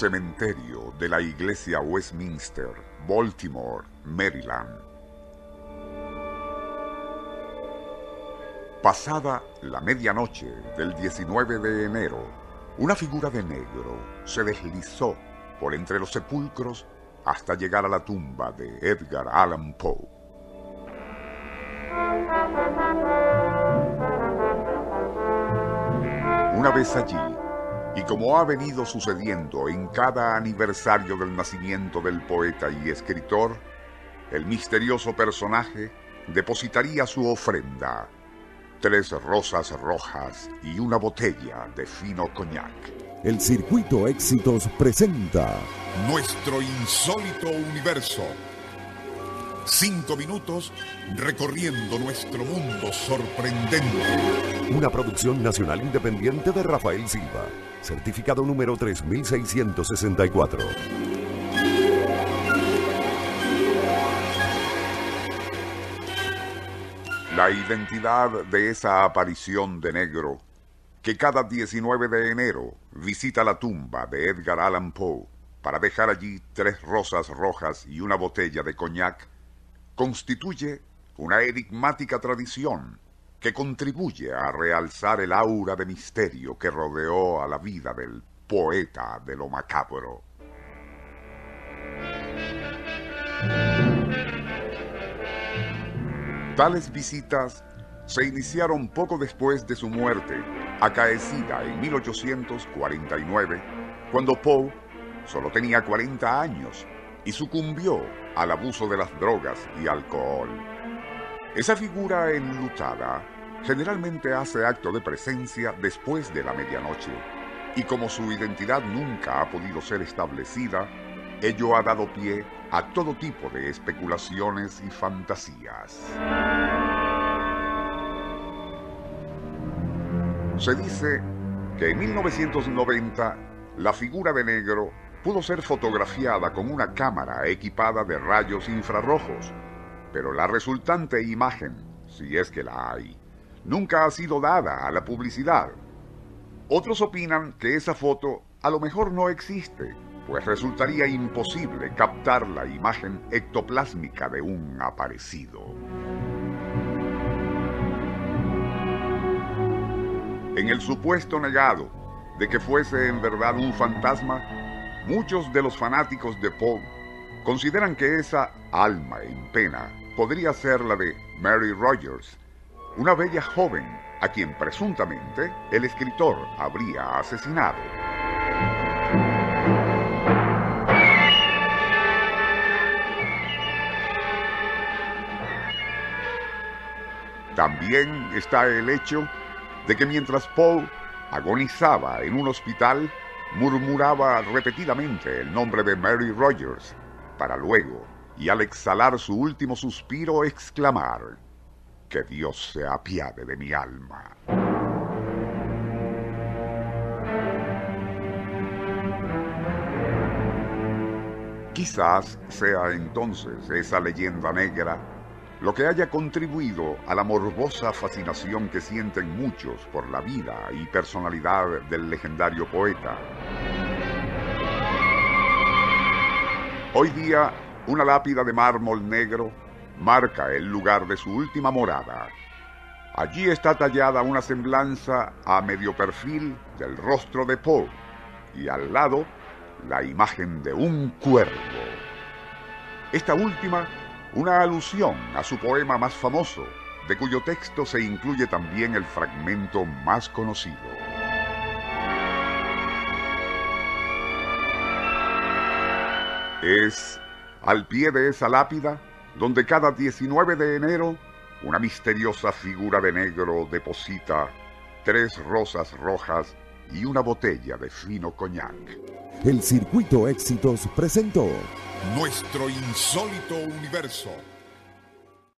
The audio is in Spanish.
Cementerio de la Iglesia Westminster, Baltimore, Maryland. Pasada la medianoche del 19 de enero, una figura de negro se deslizó por entre los sepulcros hasta llegar a la tumba de Edgar Allan Poe. Una vez allí, y como ha venido sucediendo en cada aniversario del nacimiento del poeta y escritor, el misterioso personaje depositaría su ofrenda, tres rosas rojas y una botella de fino coñac. El Circuito Éxitos presenta Nuestro insólito universo. Cinco minutos recorriendo nuestro mundo sorprendente. una producción nacional independiente de Rafael Silva, certificado número 3664. La identidad de esa aparición de negro que cada 19 de enero visita la tumba de Edgar Allan Poe para dejar allí tres rosas rojas y una botella de coñac constituye una enigmática tradición que contribuye a realzar el aura de misterio que rodeó a la vida del poeta de lo macabro. Tales visitas se iniciaron poco después de su muerte, acaecida en 1849, cuando Poe solo tenía 40 años y sucumbió al abuso de las drogas y alcohol. Esa figura enlutada generalmente hace acto de presencia después de la medianoche, y como su identidad nunca ha podido ser establecida, ello ha dado pie a todo tipo de especulaciones y fantasías. Se dice que en 1990 la figura de negro pudo ser fotografiada con una cámara equipada de rayos infrarrojos, pero la resultante imagen, si es que la hay, nunca ha sido dada a la publicidad. Otros opinan que esa foto a lo mejor no existe, pues resultaría imposible captar la imagen ectoplásmica de un aparecido. En el supuesto negado de que fuese en verdad un fantasma, muchos de los fanáticos de Poe consideran que esa alma en pena podría ser la de Mary Rogers, una bella joven a quien presuntamente el escritor habría asesinado. También está el hecho de que mientras Poe agonizaba en un hospital, murmuraba repetidamente el nombre de Mary Rogers, para luego, y al exhalar su último suspiro, exclamar, que Dios se apiade de mi alma. Quizás sea entonces esa leyenda negra lo que haya contribuido a la morbosa fascinación que sienten muchos por la vida y personalidad del legendario poeta. Hoy día, una lápida de mármol negro marca el lugar de su última morada. Allí está tallada una semblanza a medio perfil del rostro de Poe y al lado la imagen de un cuervo. Esta última una alusión a su poema más famoso, de cuyo texto se incluye también el fragmento más conocido. Es al pie de esa lápida donde cada 19 de enero una misteriosa figura de negro deposita tres rosas rojas y una botella de fino coñac. El Circuito Éxitos presentó Nuestro insólito universo.